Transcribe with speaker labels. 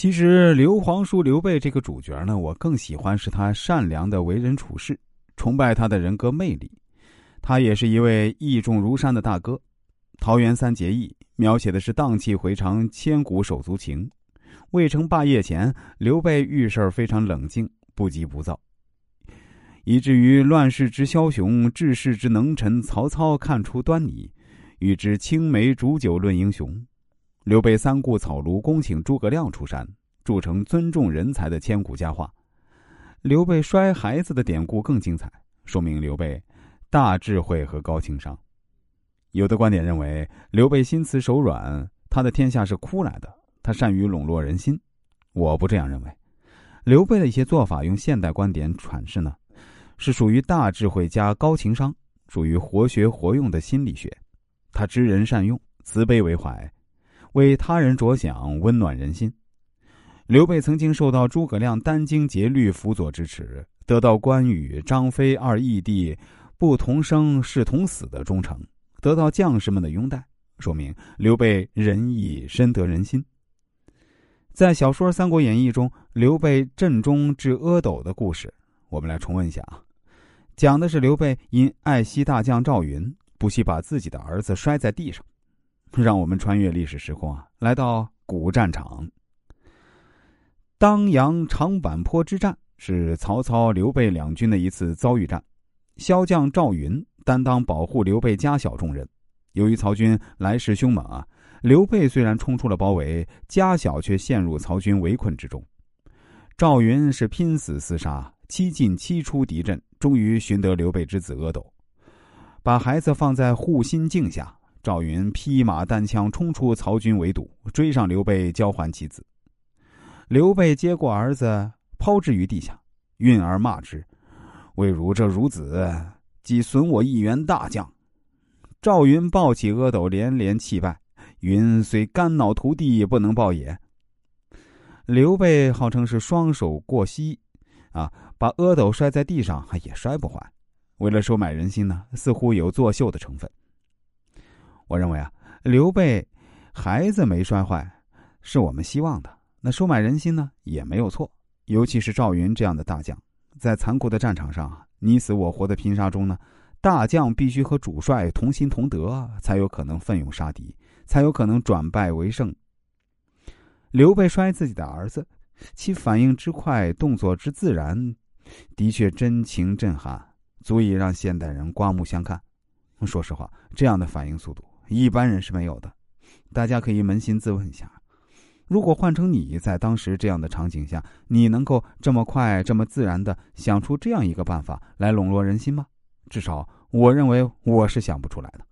Speaker 1: 其实刘皇叔刘备这个主角呢，我更喜欢是他善良的为人处事，崇拜他的人格魅力。他也是一位义重如山的大哥。桃园三结义描写的是荡气回肠、千古手足情。未成霸业前，刘备遇事非常冷静，不急不躁，以至于乱世之枭雄、治世之能臣曹操看出端倪，与之青梅煮酒论英雄。刘备三顾草庐，恭请诸葛亮出山，铸成尊重人才的千古佳话。刘备摔孩子的典故更精彩，说明刘备大智慧和高情商。有的观点认为，刘备心慈手软，他的天下是哭来的，他善于笼络人心。我不这样认为。刘备的一些做法，用现代观点阐释呢，是属于大智慧加高情商，属于活学活用的心理学。他知人善用，慈悲为怀。为他人着想，温暖人心。刘备曾经受到诸葛亮殚精竭虑辅佐支持，得到关羽、张飞二义弟不同生是同死的忠诚，得到将士们的拥戴，说明刘备仁义深得人心。在小说《三国演义》中，刘备阵中治阿斗的故事，我们来重温一下啊。讲的是刘备因爱惜大将赵云，不惜把自己的儿子摔在地上。让我们穿越历史时空啊，来到古战场。当阳长坂坡之战是曹操、刘备两军的一次遭遇战。骁将赵云担当保护刘备家小重任。由于曹军来势凶猛啊，刘备虽然冲出了包围，家小却陷入曹军围困之中。赵云是拼死厮杀，七进七出敌阵，终于寻得刘备之子阿斗，把孩子放在护心镜下。赵云披马单枪冲出曹军围堵，追上刘备交还其子。刘备接过儿子，抛之于地下，愠而骂之：“未如这孺子，即损我一员大将。”赵云抱起阿斗，连连泣拜：“云虽肝脑涂地，不能报也。”刘备号称是双手过膝，啊，把阿斗摔在地上，也摔不坏。为了收买人心呢，似乎有作秀的成分。我认为啊，刘备孩子没摔坏，是我们希望的。那收买人心呢，也没有错。尤其是赵云这样的大将，在残酷的战场上，你死我活的拼杀中呢，大将必须和主帅同心同德，才有可能奋勇杀敌，才有可能转败为胜。刘备摔自己的儿子，其反应之快，动作之自然，的确真情震撼，足以让现代人刮目相看。说实话，这样的反应速度。一般人是没有的，大家可以扪心自问一下：如果换成你在当时这样的场景下，你能够这么快、这么自然的想出这样一个办法来笼络人心吗？至少，我认为我是想不出来的。